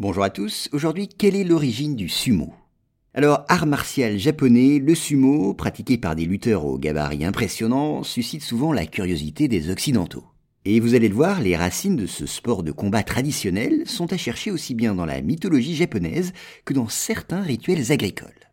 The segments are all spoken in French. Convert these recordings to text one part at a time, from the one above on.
Bonjour à tous, aujourd'hui quelle est l'origine du sumo? Alors art martial japonais, le sumo, pratiqué par des lutteurs au gabarit impressionnant, suscite souvent la curiosité des occidentaux. Et vous allez le voir, les racines de ce sport de combat traditionnel sont à chercher aussi bien dans la mythologie japonaise que dans certains rituels agricoles.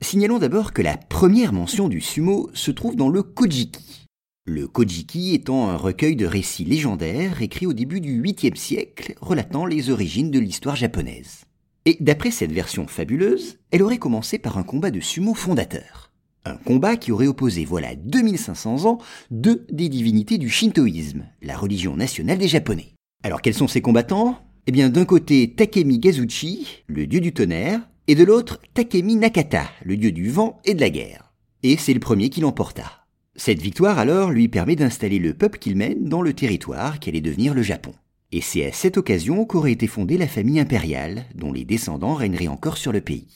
Signalons d'abord que la première mention du sumo se trouve dans le Kojiki. Le Kojiki étant un recueil de récits légendaires écrit au début du 8e siècle relatant les origines de l'histoire japonaise. Et d'après cette version fabuleuse, elle aurait commencé par un combat de sumo fondateur. Un combat qui aurait opposé, voilà 2500 ans, deux des divinités du shintoïsme, la religion nationale des Japonais. Alors quels sont ces combattants? Eh bien d'un côté Takemi Gazuchi, le dieu du tonnerre, et de l'autre Takemi Nakata, le dieu du vent et de la guerre. Et c'est le premier qui l'emporta. Cette victoire alors lui permet d'installer le peuple qu'il mène dans le territoire qui allait devenir le Japon. Et c'est à cette occasion qu'aurait été fondée la famille impériale, dont les descendants régneraient encore sur le pays.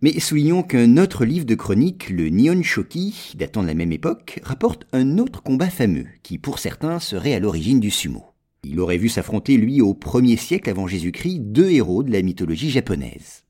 Mais soulignons qu'un autre livre de chronique, le Nihon Shoki, datant de la même époque, rapporte un autre combat fameux, qui pour certains serait à l'origine du sumo. Il aurait vu s'affronter, lui, au 1er siècle avant Jésus-Christ, deux héros de la mythologie japonaise.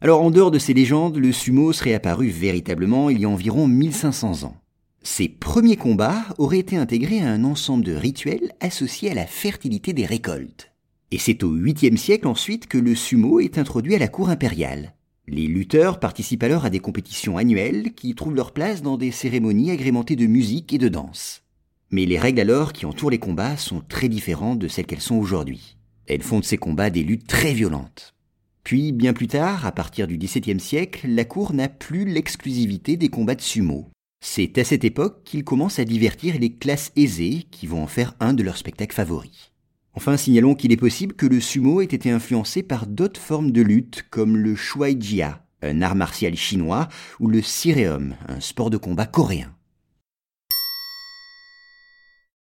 Alors en dehors de ces légendes, le sumo serait apparu véritablement il y a environ 1500 ans. Ces premiers combats auraient été intégrés à un ensemble de rituels associés à la fertilité des récoltes. Et c'est au 8e siècle ensuite que le sumo est introduit à la cour impériale. Les lutteurs participent alors à des compétitions annuelles qui trouvent leur place dans des cérémonies agrémentées de musique et de danse. Mais les règles alors qui entourent les combats sont très différentes de celles qu'elles sont aujourd'hui. Elles font de ces combats des luttes très violentes. Puis, bien plus tard, à partir du XVIIe siècle, la cour n'a plus l'exclusivité des combats de sumo. C'est à cette époque qu'ils commencent à divertir les classes aisées qui vont en faire un de leurs spectacles favoris. Enfin, signalons qu'il est possible que le sumo ait été influencé par d'autres formes de lutte, comme le shuai jia, un art martial chinois, ou le sireum, un sport de combat coréen.